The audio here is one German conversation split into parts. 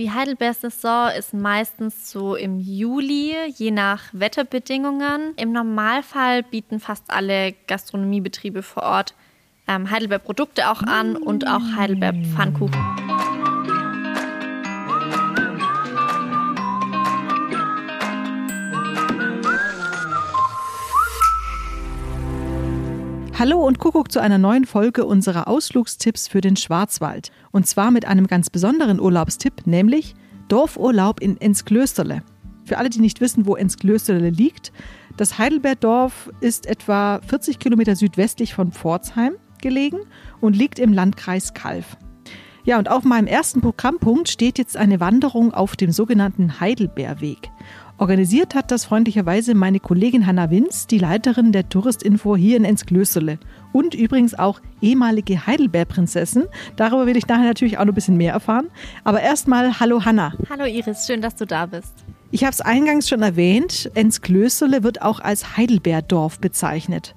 Die Heidelbeer-Saison ist meistens so im Juli, je nach Wetterbedingungen. Im Normalfall bieten fast alle Gastronomiebetriebe vor Ort ähm, Heidelbeer-Produkte auch an und auch Heidelbeer-Pfannkuchen. Hallo und Kuckuck zu einer neuen Folge unserer Ausflugstipps für den Schwarzwald. Und zwar mit einem ganz besonderen Urlaubstipp, nämlich Dorfurlaub in Ensklösterle. Für alle, die nicht wissen, wo Ensklösterle liegt, das Heidelbergdorf ist etwa 40 Kilometer südwestlich von Pforzheim gelegen und liegt im Landkreis Kalf. Ja, und auf meinem ersten Programmpunkt steht jetzt eine Wanderung auf dem sogenannten Heidelbeerweg. Organisiert hat das freundlicherweise meine Kollegin Hanna Winz, die Leiterin der Touristinfo hier in Ensklösterle. Und übrigens auch ehemalige Heidelbeer-Prinzessin. Darüber will ich nachher natürlich auch noch ein bisschen mehr erfahren. Aber erstmal Hallo Hanna. Hallo Iris, schön, dass du da bist. Ich habe es eingangs schon erwähnt, Ensklösterle wird auch als Heidelbeerdorf bezeichnet.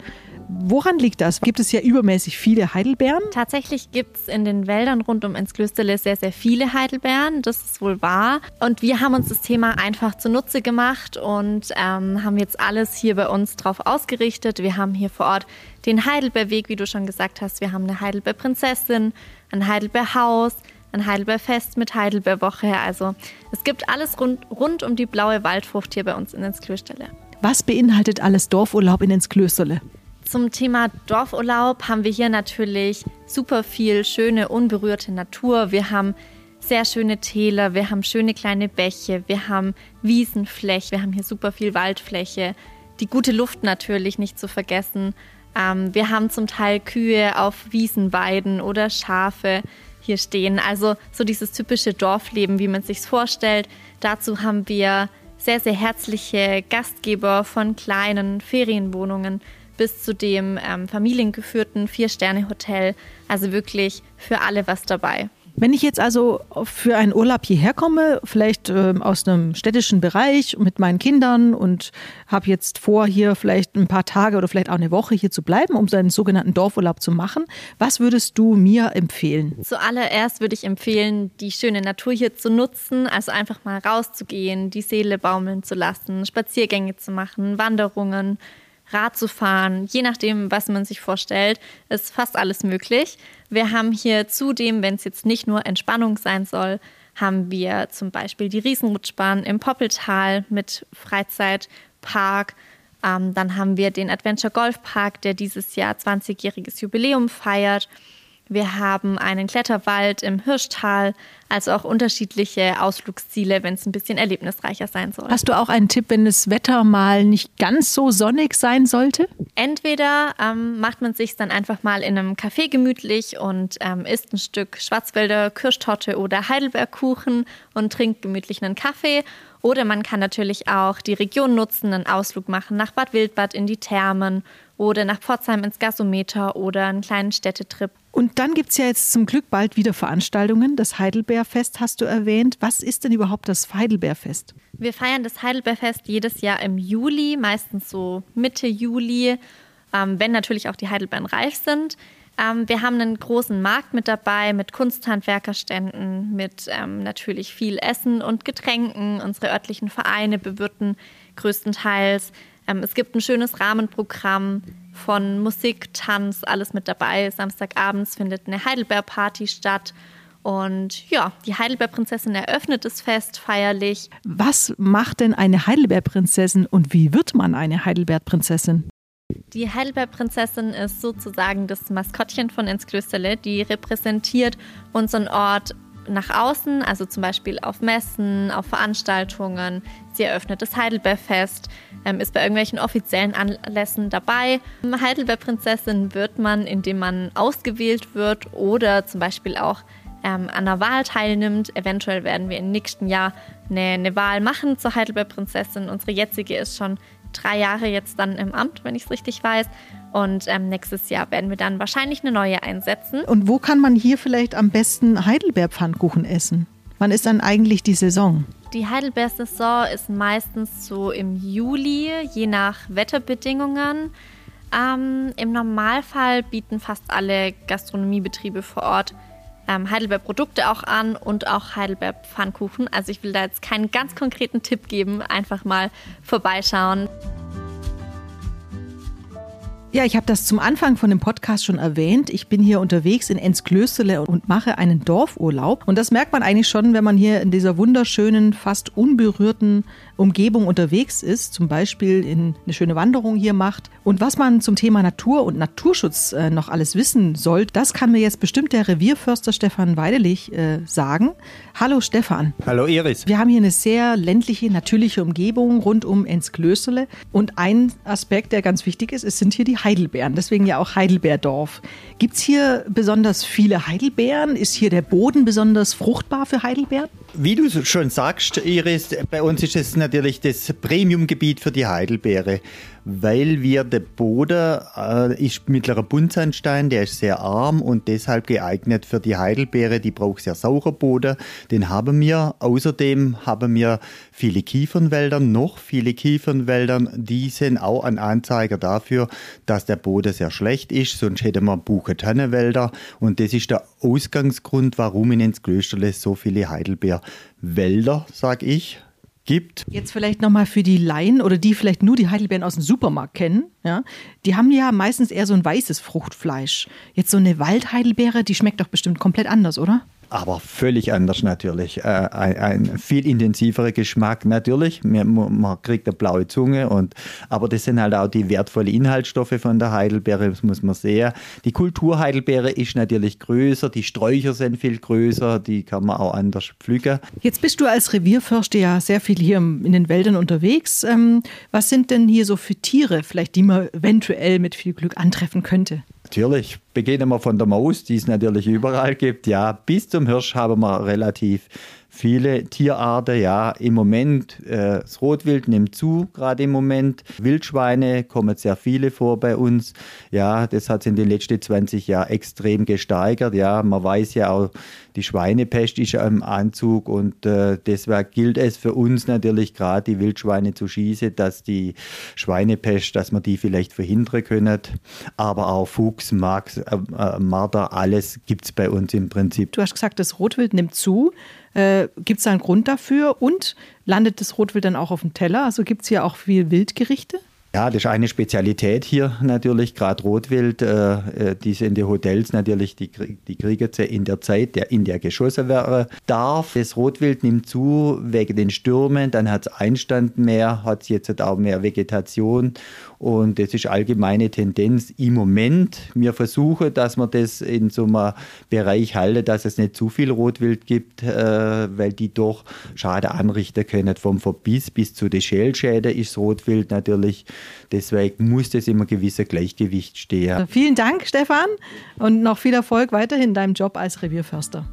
Woran liegt das? Gibt es ja übermäßig viele Heidelbeeren? Tatsächlich gibt es in den Wäldern rund um Ensklösterle sehr, sehr viele Heidelbeeren. Das ist wohl wahr. Und wir haben uns das Thema einfach zunutze gemacht und ähm, haben jetzt alles hier bei uns drauf ausgerichtet. Wir haben hier vor Ort den Heidelbeerweg, wie du schon gesagt hast. Wir haben eine Heidelbeerprinzessin, ein Heidelbeerhaus, ein Heidelbeerfest mit Heidelbeerwoche. Also es gibt alles rund, rund um die blaue Waldfrucht hier bei uns in Ensklösterle. Was beinhaltet alles Dorfurlaub in Ensklösterle? Zum Thema Dorfurlaub haben wir hier natürlich super viel schöne, unberührte Natur. Wir haben sehr schöne Täler, wir haben schöne kleine Bäche, wir haben Wiesenfläche, wir haben hier super viel Waldfläche. Die gute Luft natürlich nicht zu vergessen. Ähm, wir haben zum Teil Kühe auf Wiesenweiden oder Schafe hier stehen. Also so dieses typische Dorfleben, wie man sich vorstellt. Dazu haben wir sehr, sehr herzliche Gastgeber von kleinen Ferienwohnungen bis zu dem ähm, familiengeführten Vier-Sterne-Hotel. Also wirklich für alle was dabei. Wenn ich jetzt also für einen Urlaub hierher komme, vielleicht äh, aus einem städtischen Bereich mit meinen Kindern und habe jetzt vor, hier vielleicht ein paar Tage oder vielleicht auch eine Woche hier zu bleiben, um seinen sogenannten Dorfurlaub zu machen, was würdest du mir empfehlen? Zuallererst würde ich empfehlen, die schöne Natur hier zu nutzen, also einfach mal rauszugehen, die Seele baumeln zu lassen, Spaziergänge zu machen, Wanderungen, Rad zu fahren, je nachdem, was man sich vorstellt, ist fast alles möglich. Wir haben hier zudem, wenn es jetzt nicht nur Entspannung sein soll, haben wir zum Beispiel die Riesenrutschbahn im Poppeltal mit Freizeitpark. Ähm, dann haben wir den Adventure Golf Park, der dieses Jahr 20-jähriges Jubiläum feiert. Wir haben einen Kletterwald im Hirschtal, also auch unterschiedliche Ausflugsziele, wenn es ein bisschen erlebnisreicher sein soll. Hast du auch einen Tipp, wenn das Wetter mal nicht ganz so sonnig sein sollte? Entweder ähm, macht man sich dann einfach mal in einem Café gemütlich und ähm, isst ein Stück Schwarzwälder Kirschtorte oder Heidelbergkuchen und trinkt gemütlich einen Kaffee. Oder man kann natürlich auch die Region nutzen, einen Ausflug machen nach Bad Wildbad in die Thermen oder nach Pforzheim ins Gasometer oder einen kleinen Städtetrip. Und dann gibt es ja jetzt zum Glück bald wieder Veranstaltungen. Das Heidelbeerfest hast du erwähnt. Was ist denn überhaupt das Heidelbeerfest? Wir feiern das Heidelbeerfest jedes Jahr im Juli, meistens so Mitte Juli, ähm, wenn natürlich auch die Heidelbeeren reif sind. Ähm, wir haben einen großen Markt mit dabei, mit Kunsthandwerkerständen, mit ähm, natürlich viel Essen und Getränken. Unsere örtlichen Vereine bewirten größtenteils. Ähm, es gibt ein schönes Rahmenprogramm von Musik, Tanz, alles mit dabei. Samstagabends findet eine Heidelbeer-Party statt. Und ja, die Heidelbeerprinzessin eröffnet das Fest feierlich. Was macht denn eine Heidelbeerprinzessin und wie wird man eine Heidelbeerprinzessin? Die Heidelbeerprinzessin ist sozusagen das Maskottchen von Ensklösterle. Die repräsentiert unseren Ort nach außen, also zum Beispiel auf Messen, auf Veranstaltungen. Sie eröffnet das Heidelbeerfest, ähm, ist bei irgendwelchen offiziellen Anlässen dabei. Heidelbeerprinzessin wird man, indem man ausgewählt wird oder zum Beispiel auch ähm, an einer Wahl teilnimmt. Eventuell werden wir im nächsten Jahr eine, eine Wahl machen zur Heidelbeerprinzessin. Unsere jetzige ist schon drei Jahre jetzt dann im Amt, wenn ich es richtig weiß. Und ähm, nächstes Jahr werden wir dann wahrscheinlich eine neue einsetzen. Und wo kann man hier vielleicht am besten Heidelbeerpfannkuchen essen? Wann ist dann eigentlich die Saison? Die Heidelbeer-Saison ist meistens so im Juli, je nach Wetterbedingungen. Ähm, Im Normalfall bieten fast alle Gastronomiebetriebe vor Ort ähm, Heidelbeer-Produkte auch an und auch Heidelbeer-Pfannkuchen. Also ich will da jetzt keinen ganz konkreten Tipp geben, einfach mal vorbeischauen. Ja, ich habe das zum Anfang von dem Podcast schon erwähnt. Ich bin hier unterwegs in Ensklöstele und mache einen Dorfurlaub. Und das merkt man eigentlich schon, wenn man hier in dieser wunderschönen, fast unberührten Umgebung unterwegs ist, zum Beispiel in eine schöne Wanderung hier macht. Und was man zum Thema Natur und Naturschutz äh, noch alles wissen soll, das kann mir jetzt bestimmt der Revierförster Stefan Weidelich äh, sagen. Hallo Stefan. Hallo Iris. Wir haben hier eine sehr ländliche, natürliche Umgebung rund um Ensklösterle. Und ein Aspekt, der ganz wichtig ist, es sind hier die Heidelbeeren. Deswegen ja auch Heidelbeerdorf. Gibt es hier besonders viele Heidelbeeren? Ist hier der Boden besonders fruchtbar für Heidelbeeren? Wie du schon sagst, Iris, bei uns ist es natürlich das Premiumgebiet für die Heidelbeere weil wir der Boden äh, ist mittlerer Buntsandstein, der ist sehr arm und deshalb geeignet für die Heidelbeere, die braucht sehr saurer Boden. Den haben wir. Außerdem haben wir viele Kiefernwälder, noch viele Kiefernwälder, die sind auch ein Anzeiger dafür, dass der Boden sehr schlecht ist, sonst hätten wir Buche-Tannenwälder und das ist der Ausgangsgrund, warum in Ensklösterle so viele Heidelbeerwälder, sag ich, gibt. Jetzt vielleicht nochmal für die Laien oder die vielleicht nur die Heidelbeeren aus dem Supermarkt kennen. Ja? Die haben ja meistens eher so ein weißes Fruchtfleisch. Jetzt so eine Waldheidelbeere, die schmeckt doch bestimmt komplett anders, oder? Aber völlig anders natürlich. Äh, ein, ein, viel intensiverer Geschmack natürlich. Man, man, kriegt eine blaue Zunge und aber das sind halt auch die wertvollen Inhaltsstoffe von der Heidelbeere, das muss man sehen. Die Kulturheidelbeere ist natürlich größer, die Sträucher sind viel größer, die kann man auch anders pflücken. Jetzt bist du als Revierförster ja sehr viel hier in den Wäldern unterwegs. Ähm, was sind denn hier so für Tiere, vielleicht die man eventuell mit viel Glück antreffen könnte? Natürlich. Beginnen wir von der Maus, die es natürlich überall gibt. Ja, bis zum Hirsch haben wir relativ viele Tierarten. Ja, im Moment, äh, das Rotwild nimmt zu, gerade im Moment. Wildschweine kommen sehr viele vor bei uns. Ja, das hat sich in den letzten 20 Jahren extrem gesteigert. Ja, man weiß ja auch, die Schweinepest ist im Anzug und äh, deswegen gilt es für uns natürlich gerade die Wildschweine zu schießen, dass die Schweinepest, dass man die vielleicht verhindern können. Aber auch Fuchs, Max, äh, äh, Marder, alles gibt es bei uns im Prinzip. Du hast gesagt, das Rotwild nimmt zu. Äh, gibt es da einen Grund dafür? Und landet das Rotwild dann auch auf dem Teller? Also gibt es hier auch viel Wildgerichte? Ja, das ist eine Spezialität hier natürlich, gerade Rotwild, äh, äh die in den Hotels natürlich, die, die kriegen sie in der Zeit, der, in der geschossen werden darf. Das Rotwild nimmt zu wegen den Stürmen, dann hat es Einstand mehr, hat es jetzt auch mehr Vegetation und das ist allgemeine Tendenz im Moment. Wir versuchen, dass wir das in so einem Bereich halten, dass es nicht zu viel Rotwild gibt, äh, weil die doch Schade anrichten können. Vom Verbiss bis zu den Schälschäden ist Rotwild natürlich. Deswegen muss das immer gewisser Gleichgewicht stehen. Also vielen Dank, Stefan, und noch viel Erfolg weiterhin in deinem Job als Revierförster.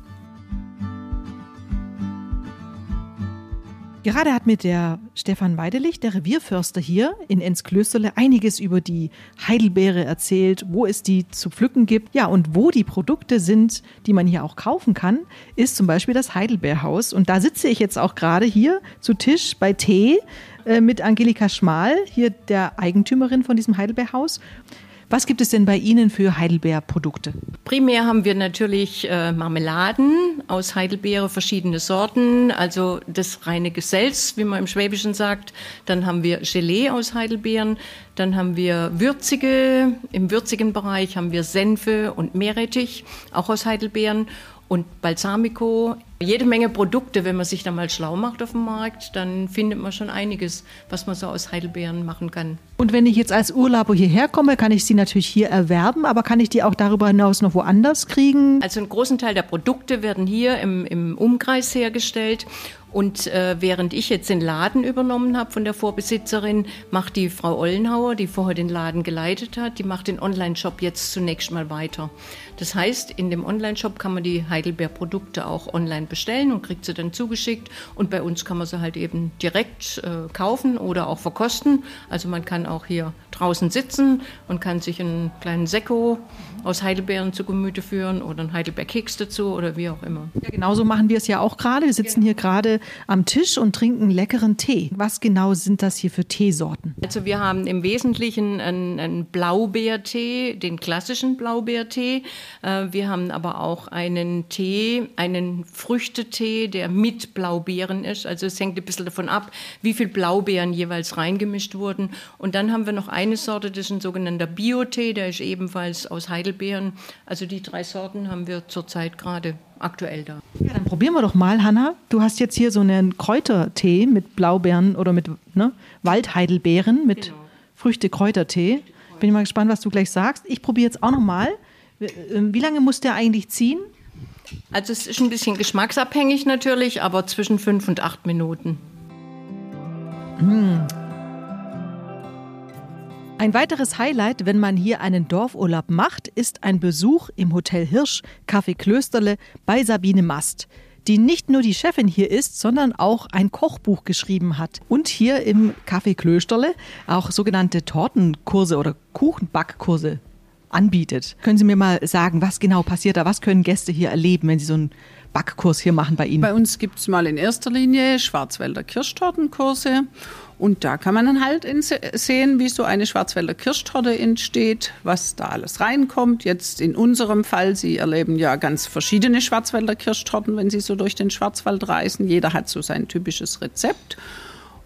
Gerade hat mir der Stefan Weidelich, der Revierförster hier in Ensklösterle, einiges über die Heidelbeere erzählt, wo es die zu pflücken gibt. Ja, und wo die Produkte sind, die man hier auch kaufen kann, ist zum Beispiel das Heidelbeerhaus. Und da sitze ich jetzt auch gerade hier zu Tisch bei Tee äh, mit Angelika Schmal, hier der Eigentümerin von diesem Heidelbeerhaus. Was gibt es denn bei Ihnen für Heidelbeerprodukte? Primär haben wir natürlich äh, Marmeladen aus Heidelbeere, verschiedene Sorten, also das reine Gesells, wie man im Schwäbischen sagt. Dann haben wir Gelee aus Heidelbeeren. Dann haben wir würzige, im würzigen Bereich haben wir Senfe und Meerrettich, auch aus Heidelbeeren und Balsamico. Jede Menge Produkte, wenn man sich da mal schlau macht auf dem Markt, dann findet man schon einiges, was man so aus Heidelbeeren machen kann. Und wenn ich jetzt als Urlauber hierher komme, kann ich sie natürlich hier erwerben, aber kann ich die auch darüber hinaus noch woanders kriegen? Also einen großen Teil der Produkte werden hier im, im Umkreis hergestellt und äh, während ich jetzt den Laden übernommen habe von der Vorbesitzerin, macht die Frau Ollenhauer, die vorher den Laden geleitet hat, die macht den Online-Shop jetzt zunächst mal weiter. Das heißt, in dem Online-Shop kann man die Heidelbeer-Produkte auch online bestellen und kriegt sie dann zugeschickt. Und bei uns kann man sie halt eben direkt äh, kaufen oder auch verkosten. Also man kann auch hier draußen sitzen und kann sich einen kleinen Sekko aus Heidelbeeren zu Gemüte führen oder einen Heidelbeerkeks dazu oder wie auch immer. Ja, genauso machen wir es ja auch gerade. Wir sitzen hier gerade am Tisch und trinken leckeren Tee. Was genau sind das hier für Teesorten? Also wir haben im Wesentlichen einen, einen Blaubeertee, den klassischen Blaubeertee. Äh, wir haben aber auch einen Tee, einen Früchtetee, der mit Blaubeeren ist. Also es hängt ein bisschen davon ab, wie viel Blaubeeren jeweils reingemischt wurden. Und dann haben wir noch eine Sorte, das ist ein sogenannter Biotee, der ist ebenfalls aus Heidelbeeren. Also die drei Sorten haben wir zurzeit gerade aktuell da. Ja, dann probieren wir doch mal, Hanna. Du hast jetzt hier so einen Kräutertee mit Blaubeeren oder mit ne, Waldheidelbeeren mit genau. Früchte-Kräutertee. Bin mal gespannt, was du gleich sagst. Ich probiere jetzt auch noch mal. Ähm, wie lange muss der eigentlich ziehen? Also es ist ein bisschen geschmacksabhängig natürlich, aber zwischen fünf und acht Minuten. Mmh. Ein weiteres Highlight, wenn man hier einen Dorfurlaub macht, ist ein Besuch im Hotel Hirsch, Café Klösterle bei Sabine Mast, die nicht nur die Chefin hier ist, sondern auch ein Kochbuch geschrieben hat und hier im Café Klösterle auch sogenannte Tortenkurse oder Kuchenbackkurse anbietet. Können Sie mir mal sagen, was genau passiert da? Was können Gäste hier erleben, wenn Sie so einen Backkurs hier machen bei Ihnen? Bei uns gibt es mal in erster Linie Schwarzwälder Kirschtortenkurse und da kann man dann halt sehen, wie so eine Schwarzwälder Kirschtorte entsteht, was da alles reinkommt. Jetzt in unserem Fall, Sie erleben ja ganz verschiedene Schwarzwälder Kirschtorten, wenn Sie so durch den Schwarzwald reisen. Jeder hat so sein typisches Rezept.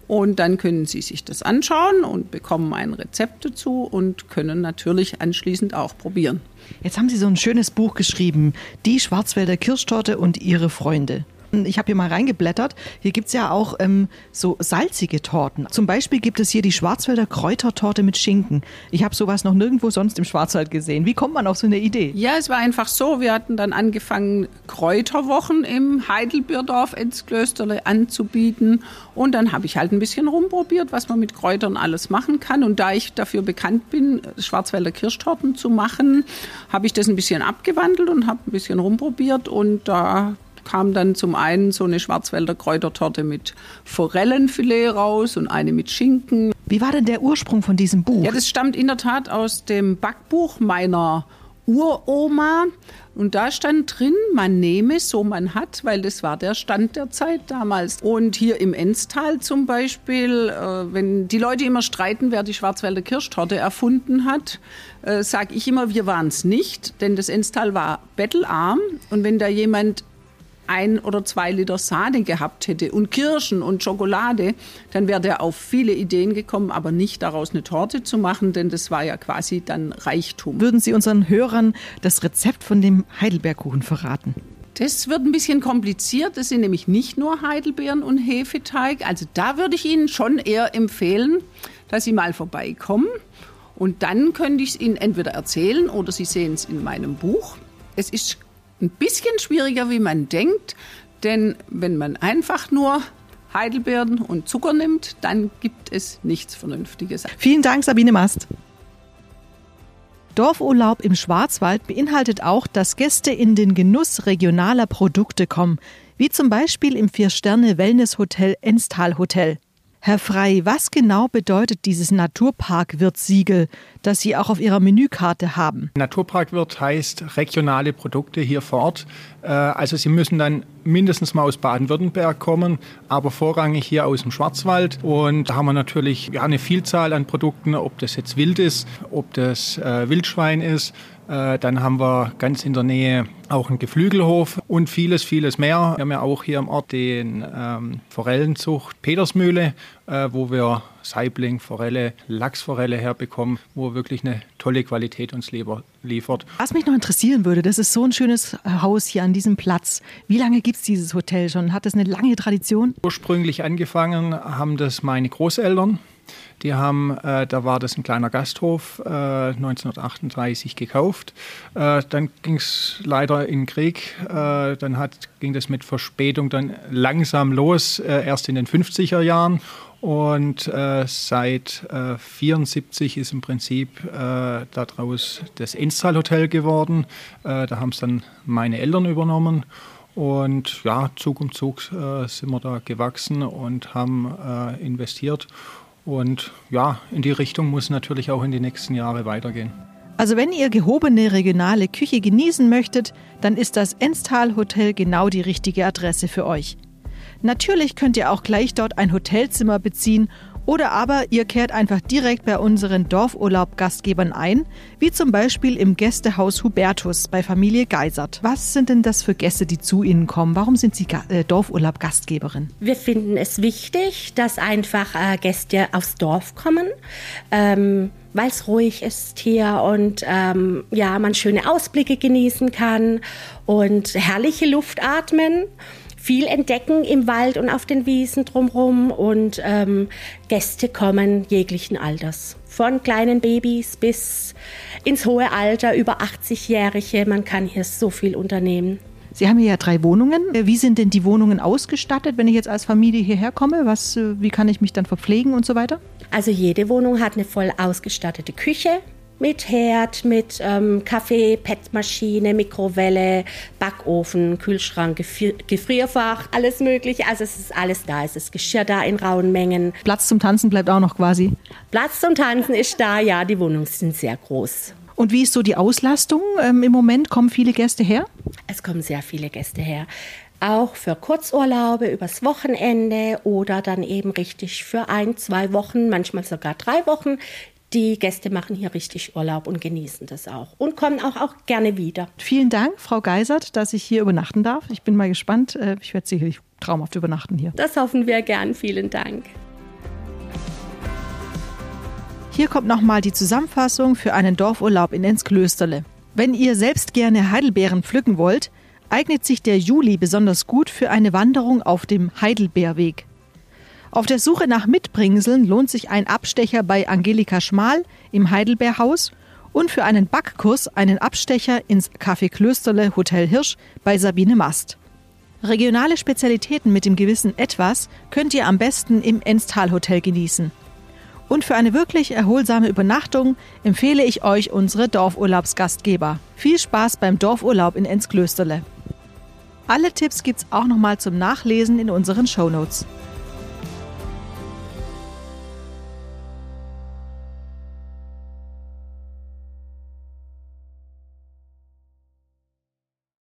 Und dann können Sie sich das anschauen und bekommen ein Rezept dazu und können natürlich anschließend auch probieren. Jetzt haben Sie so ein schönes Buch geschrieben, Die Schwarzwälder Kirschtorte und ihre Freunde. Ich habe hier mal reingeblättert. Hier gibt es ja auch ähm, so salzige Torten. Zum Beispiel gibt es hier die Schwarzwälder Kräutertorte mit Schinken. Ich habe sowas noch nirgendwo sonst im Schwarzwald gesehen. Wie kommt man auf so eine Idee? Ja, es war einfach so. Wir hatten dann angefangen, Kräuterwochen im Heidelbierdorf Enzklösterle anzubieten. Und dann habe ich halt ein bisschen rumprobiert, was man mit Kräutern alles machen kann. Und da ich dafür bekannt bin, Schwarzwälder Kirschtorten zu machen, habe ich das ein bisschen abgewandelt und habe ein bisschen rumprobiert. Und da kam dann zum einen so eine Schwarzwälder Kräutertorte mit Forellenfilet raus und eine mit Schinken. Wie war denn der Ursprung von diesem Buch? Ja, das stammt in der Tat aus dem Backbuch meiner Uroma. Und da stand drin, man nehme, so man hat, weil das war der Stand der Zeit damals. Und hier im Enstal zum Beispiel, äh, wenn die Leute immer streiten, wer die Schwarzwälder Kirschtorte erfunden hat, äh, sage ich immer, wir waren es nicht, denn das Enstal war bettelarm. Und wenn da jemand ein oder zwei Liter Sahne gehabt hätte und Kirschen und Schokolade, dann wäre der auf viele Ideen gekommen, aber nicht daraus eine Torte zu machen, denn das war ja quasi dann Reichtum. Würden Sie unseren Hörern das Rezept von dem Heidelbeerkuchen verraten? Das wird ein bisschen kompliziert. Das sind nämlich nicht nur Heidelbeeren und Hefeteig. Also da würde ich Ihnen schon eher empfehlen, dass Sie mal vorbeikommen. Und dann könnte ich es Ihnen entweder erzählen oder Sie sehen es in meinem Buch. Es ist ein bisschen schwieriger, wie man denkt. Denn wenn man einfach nur Heidelbeeren und Zucker nimmt, dann gibt es nichts Vernünftiges. Vielen Dank, Sabine Mast. Dorfurlaub im Schwarzwald beinhaltet auch, dass Gäste in den Genuss regionaler Produkte kommen, wie zum Beispiel im Vier-Sterne-Wellness-Hotel Enstal Hotel. Herr Frei, was genau bedeutet dieses Naturparkwirt-Siegel, das Sie auch auf Ihrer Menükarte haben? Naturparkwirt heißt regionale Produkte hier vor Ort. Äh, also Sie müssen dann mindestens mal aus Baden-Württemberg kommen, aber vorrangig hier aus dem Schwarzwald. Und da haben wir natürlich eine Vielzahl an Produkten, ob das jetzt Wild ist, ob das äh, Wildschwein ist, dann haben wir ganz in der Nähe auch einen Geflügelhof und vieles, vieles mehr. Wir haben ja auch hier im Ort den ähm, Forellenzucht Petersmühle, äh, wo wir Saibling, Forelle, Lachsforelle herbekommen, wo wirklich eine tolle Qualität uns liefert. Was mich noch interessieren würde, das ist so ein schönes Haus hier an diesem Platz. Wie lange gibt es dieses Hotel schon? Hat das eine lange Tradition? Ursprünglich angefangen haben das meine Großeltern. Die haben, äh, da war das ein kleiner Gasthof, äh, 1938 gekauft. Äh, dann ging es leider in den Krieg. Äh, dann hat, ging das mit Verspätung dann langsam los, äh, erst in den 50er Jahren. Und äh, seit äh, 74 ist im Prinzip daraus das Enstal Hotel geworden. Da haben es dann meine Eltern übernommen. Und ja, Zug um Zug äh, sind wir da gewachsen und haben äh, investiert. Und ja, in die Richtung muss natürlich auch in die nächsten Jahre weitergehen. Also wenn ihr gehobene regionale Küche genießen möchtet, dann ist das Enstal Hotel genau die richtige Adresse für euch. Natürlich könnt ihr auch gleich dort ein Hotelzimmer beziehen oder aber ihr kehrt einfach direkt bei unseren Dorfurlaub-Gastgebern ein, wie zum Beispiel im Gästehaus Hubertus bei Familie Geisert. Was sind denn das für Gäste, die zu Ihnen kommen? Warum sind Sie äh, Dorfurlaub-Gastgeberin? Wir finden es wichtig, dass einfach äh, Gäste aufs Dorf kommen. Ähm weil es ruhig ist hier und ähm, ja, man schöne Ausblicke genießen kann und herrliche Luft atmen viel entdecken im Wald und auf den Wiesen drumherum und ähm, Gäste kommen jeglichen Alters. Von kleinen Babys bis ins hohe Alter, über 80-Jährige. Man kann hier so viel unternehmen. Sie haben hier ja drei Wohnungen. Wie sind denn die Wohnungen ausgestattet, wenn ich jetzt als Familie hierher komme? Was, äh, wie kann ich mich dann verpflegen und so weiter? Also jede Wohnung hat eine voll ausgestattete Küche, mit Herd, mit ähm, Kaffee, PET-Maschine, Mikrowelle, Backofen, Kühlschrank, Gefrierfach, alles mögliche. Also es ist alles da. Es ist Geschirr da in rauen Mengen. Platz zum Tanzen bleibt auch noch quasi. Platz zum Tanzen ist da, ja. Die Wohnungen sind sehr groß. Und wie ist so die Auslastung ähm, im Moment? Kommen viele Gäste her? Es kommen sehr viele Gäste her auch für Kurzurlaube übers Wochenende oder dann eben richtig für ein, zwei Wochen, manchmal sogar drei Wochen die Gäste machen hier richtig Urlaub und genießen das auch und kommen auch, auch gerne wieder. Vielen Dank, Frau Geisert, dass ich hier übernachten darf. Ich bin mal gespannt. Äh, ich werde sicherlich traumhaft übernachten hier. Das hoffen wir gern. Vielen Dank. Hier kommt nochmal die Zusammenfassung für einen Dorfurlaub in Ensklösterle. Wenn ihr selbst gerne Heidelbeeren pflücken wollt, eignet sich der Juli besonders gut für eine Wanderung auf dem Heidelbeerweg. Auf der Suche nach Mitbringseln lohnt sich ein Abstecher bei Angelika Schmal im Heidelbeerhaus und für einen Backkurs einen Abstecher ins Café Klösterle Hotel Hirsch bei Sabine Mast. Regionale Spezialitäten mit dem gewissen Etwas könnt ihr am besten im Enstal Hotel genießen. Und für eine wirklich erholsame Übernachtung empfehle ich euch unsere Dorfurlaubsgastgeber. Viel Spaß beim Dorfurlaub in Ensklösterle. Alle Tipps gibt's auch nochmal zum Nachlesen in unseren Shownotes. Notes.